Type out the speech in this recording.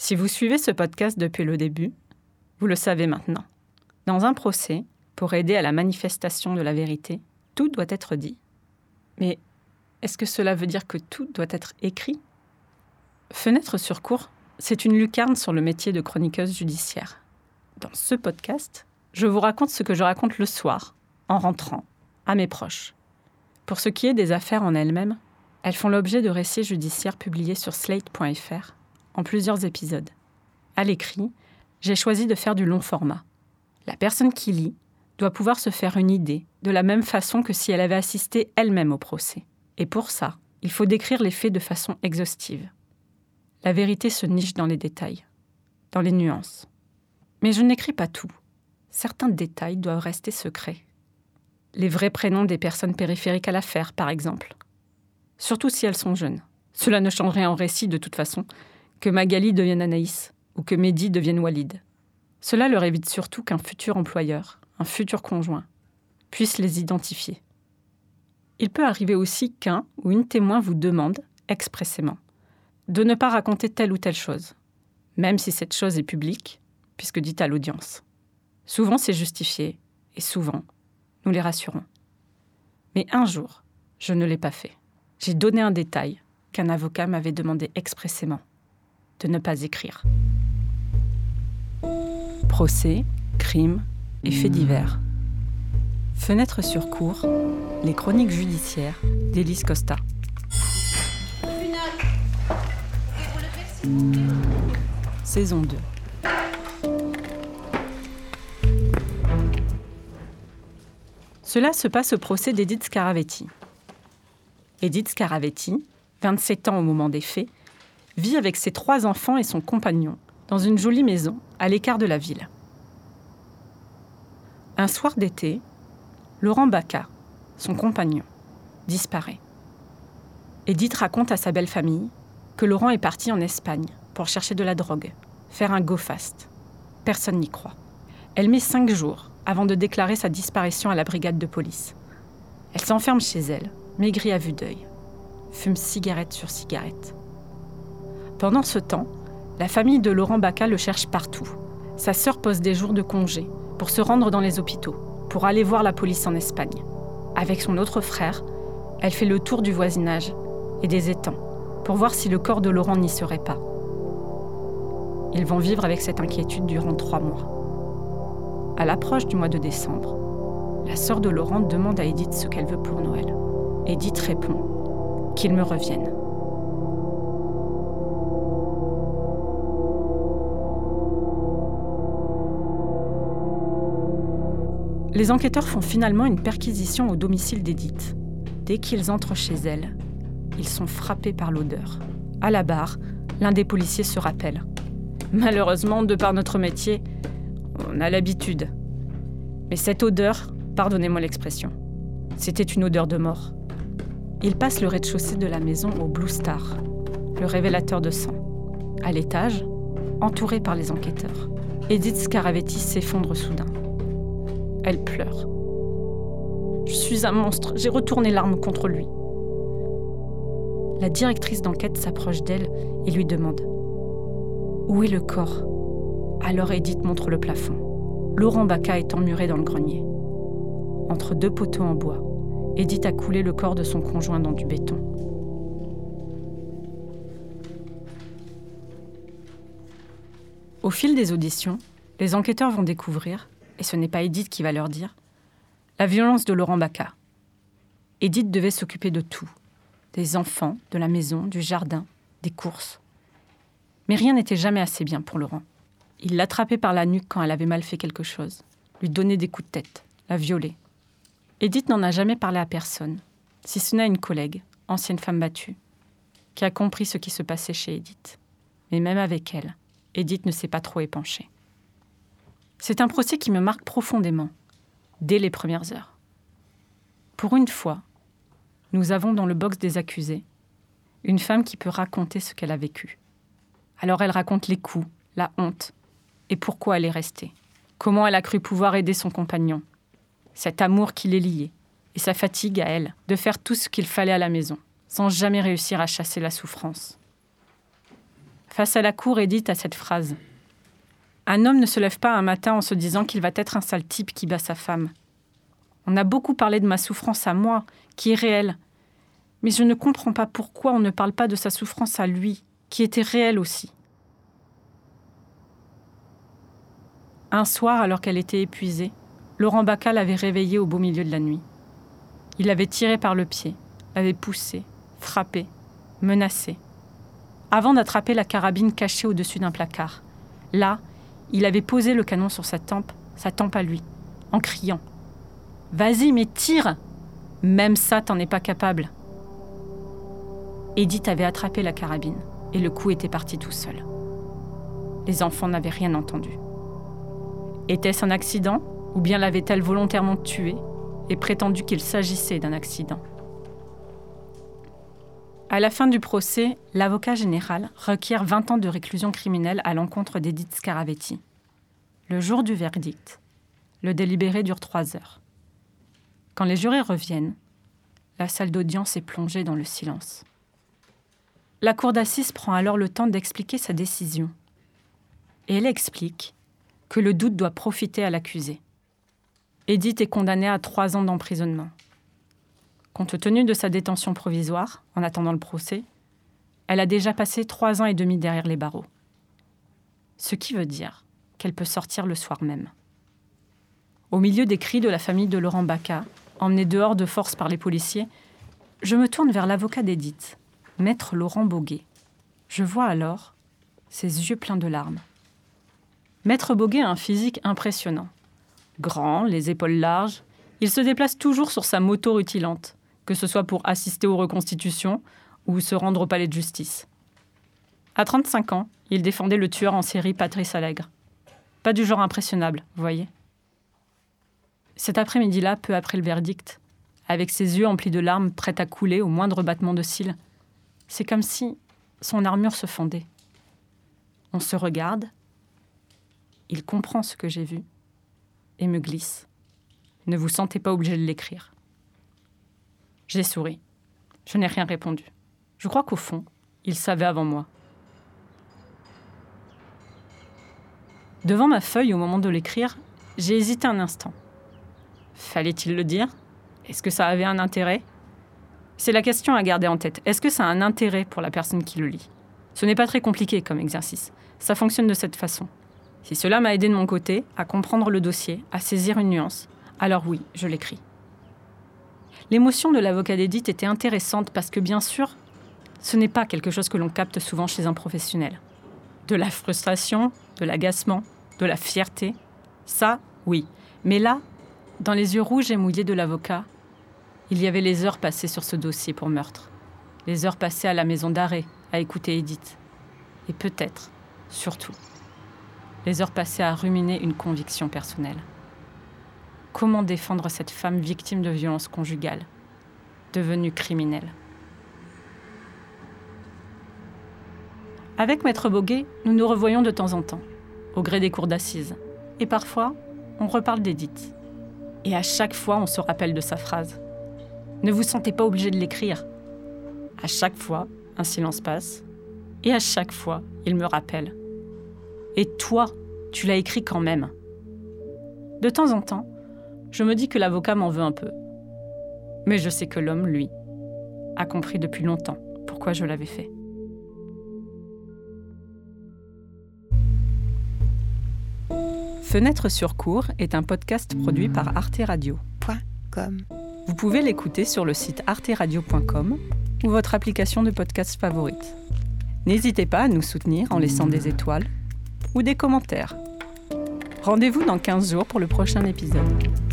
Si vous suivez ce podcast depuis le début, vous le savez maintenant. Dans un procès, pour aider à la manifestation de la vérité, tout doit être dit. Mais est-ce que cela veut dire que tout doit être écrit? Fenêtre sur cours, c'est une lucarne sur le métier de chroniqueuse judiciaire. Dans ce podcast, je vous raconte ce que je raconte le soir, en rentrant, à mes proches. Pour ce qui est des affaires en elles-mêmes, elles font l'objet de récits judiciaires publiés sur slate.fr en plusieurs épisodes. À l'écrit, j'ai choisi de faire du long format. La personne qui lit doit pouvoir se faire une idée de la même façon que si elle avait assisté elle-même au procès. Et pour ça, il faut décrire les faits de façon exhaustive. La vérité se niche dans les détails, dans les nuances. Mais je n'écris pas tout. Certains détails doivent rester secrets. Les vrais prénoms des personnes périphériques à l'affaire, par exemple. Surtout si elles sont jeunes. Cela ne changerait en récit de toute façon, que Magali devienne Anaïs ou que Mehdi devienne Walid. Cela leur évite surtout qu'un futur employeur, un futur conjoint, puisse les identifier. Il peut arriver aussi qu'un ou une témoin vous demande, expressément, de ne pas raconter telle ou telle chose, même si cette chose est publique, puisque dite à l'audience. Souvent c'est justifié, et souvent, nous les rassurons. Mais un jour, je ne l'ai pas fait. J'ai donné un détail qu'un avocat m'avait demandé expressément de ne pas écrire. Procès, crimes et faits divers. Fenêtre sur cours, les chroniques judiciaires d'Élise Costa. Saison 2. Cela se passe au procès d'Edith Scaravetti. Edith Scaravetti, 27 ans au moment des faits, vit avec ses trois enfants et son compagnon dans une jolie maison à l'écart de la ville. Un soir d'été, Laurent Baca, son compagnon, disparaît. Edith raconte à sa belle famille que Laurent est parti en Espagne pour chercher de la drogue, faire un go fast. Personne n'y croit. Elle met cinq jours avant de déclarer sa disparition à la brigade de police. Elle s'enferme chez elle, maigrie à vue d'œil, fume cigarette sur cigarette. Pendant ce temps, la famille de Laurent Baca le cherche partout. Sa sœur pose des jours de congé pour se rendre dans les hôpitaux, pour aller voir la police en Espagne. Avec son autre frère, elle fait le tour du voisinage et des étangs pour voir si le corps de Laurent n'y serait pas. Ils vont vivre avec cette inquiétude durant trois mois. À l'approche du mois de décembre, la sœur de Laurent demande à Edith ce qu'elle veut pour Noël. Edith répond qu'il me revienne. Les enquêteurs font finalement une perquisition au domicile d'Edith. Dès qu'ils entrent chez elle, ils sont frappés par l'odeur. À la barre, l'un des policiers se rappelle. Malheureusement, de par notre métier, on a l'habitude. Mais cette odeur, pardonnez-moi l'expression, c'était une odeur de mort. Il passe le rez-de-chaussée de la maison au Blue Star, le révélateur de sang. À l'étage, entouré par les enquêteurs, Edith Scaravetti s'effondre soudain. Elle pleure. Je suis un monstre, j'ai retourné l'arme contre lui. La directrice d'enquête s'approche d'elle et lui demande Où est le corps? Alors Edith montre le plafond. Laurent Baca est emmuré dans le grenier. Entre deux poteaux en bois, Edith a coulé le corps de son conjoint dans du béton. Au fil des auditions, les enquêteurs vont découvrir et ce n'est pas Edith qui va leur dire, la violence de Laurent Baca. Edith devait s'occuper de tout, des enfants, de la maison, du jardin, des courses. Mais rien n'était jamais assez bien pour Laurent. Il l'attrapait par la nuque quand elle avait mal fait quelque chose, lui donnait des coups de tête, la violait. Edith n'en a jamais parlé à personne, si ce n'est à une collègue, ancienne femme battue, qui a compris ce qui se passait chez Edith. Mais même avec elle, Edith ne s'est pas trop épanchée. C'est un procès qui me marque profondément, dès les premières heures. Pour une fois, nous avons dans le box des accusés une femme qui peut raconter ce qu'elle a vécu. Alors elle raconte les coups, la honte, et pourquoi elle est restée. Comment elle a cru pouvoir aider son compagnon. Cet amour qui les liait, et sa fatigue à elle de faire tout ce qu'il fallait à la maison, sans jamais réussir à chasser la souffrance. Face à la cour, Edith a cette phrase. Un homme ne se lève pas un matin en se disant qu'il va être un sale type qui bat sa femme. On a beaucoup parlé de ma souffrance à moi, qui est réelle. Mais je ne comprends pas pourquoi on ne parle pas de sa souffrance à lui, qui était réelle aussi. Un soir, alors qu'elle était épuisée, Laurent Bacca l'avait réveillée au beau milieu de la nuit. Il l'avait tirée par le pied, l'avait poussée, frappée, menacée. Avant d'attraper la carabine cachée au-dessus d'un placard. Là, il avait posé le canon sur sa tempe, sa tempe à lui, en criant Vas-y, mais tire Même ça, t'en es pas capable. Edith avait attrapé la carabine et le coup était parti tout seul. Les enfants n'avaient rien entendu. Était-ce un accident ou bien l'avait-elle volontairement tué et prétendu qu'il s'agissait d'un accident? À la fin du procès, l'avocat général requiert 20 ans de réclusion criminelle à l'encontre d'Edith Scaravetti. Le jour du verdict, le délibéré dure trois heures. Quand les jurés reviennent, la salle d'audience est plongée dans le silence. La cour d'assises prend alors le temps d'expliquer sa décision. Et elle explique que le doute doit profiter à l'accusé. Edith est condamnée à trois ans d'emprisonnement. Compte tenu de sa détention provisoire, en attendant le procès, elle a déjà passé trois ans et demi derrière les barreaux. Ce qui veut dire qu'elle peut sortir le soir même. Au milieu des cris de la famille de Laurent Bacca, emmenée dehors de force par les policiers, je me tourne vers l'avocat d'Edith, maître Laurent Boguet. Je vois alors ses yeux pleins de larmes. Maître Boguet a un physique impressionnant. Grand, les épaules larges, il se déplace toujours sur sa moto rutilante, que ce soit pour assister aux reconstitutions ou se rendre au palais de justice. À 35 ans, il défendait le tueur en série Patrice Allègre. Pas du genre impressionnable, vous voyez. Cet après-midi-là, peu après le verdict, avec ses yeux emplis de larmes prêts à couler au moindre battement de cils, c'est comme si son armure se fondait. On se regarde, il comprend ce que j'ai vu et me glisse. Ne vous sentez pas obligé de l'écrire. J'ai souri. Je n'ai rien répondu. Je crois qu'au fond, il savait avant moi. Devant ma feuille au moment de l'écrire, j'ai hésité un instant. Fallait-il le dire? Est-ce que ça avait un intérêt? C'est la question à garder en tête. Est-ce que ça a un intérêt pour la personne qui le lit? Ce n'est pas très compliqué comme exercice. Ça fonctionne de cette façon. Si cela m'a aidé de mon côté à comprendre le dossier, à saisir une nuance, alors oui, je l'écris. L'émotion de l'avocat d'Edith était intéressante parce que bien sûr, ce n'est pas quelque chose que l'on capte souvent chez un professionnel. De la frustration, de l'agacement, de la fierté, ça, oui. Mais là, dans les yeux rouges et mouillés de l'avocat, il y avait les heures passées sur ce dossier pour meurtre, les heures passées à la maison d'arrêt à écouter Edith, et peut-être, surtout, les heures passées à ruminer une conviction personnelle. Comment défendre cette femme victime de violences conjugales, devenue criminelle? Avec Maître Boguet, nous nous revoyons de temps en temps, au gré des cours d'assises. Et parfois, on reparle d'Edith. Et à chaque fois, on se rappelle de sa phrase. Ne vous sentez pas obligé de l'écrire. À chaque fois, un silence passe. Et à chaque fois, il me rappelle. Et toi, tu l'as écrit quand même. De temps en temps, je me dis que l'avocat m'en veut un peu. Mais je sais que l'homme, lui, a compris depuis longtemps pourquoi je l'avais fait. Fenêtre sur cours est un podcast produit par Arte Radio. Vous pouvez l'écouter sur le site arteradio.com ou votre application de podcast favorite. N'hésitez pas à nous soutenir en laissant des étoiles ou des commentaires. Rendez-vous dans 15 jours pour le prochain épisode.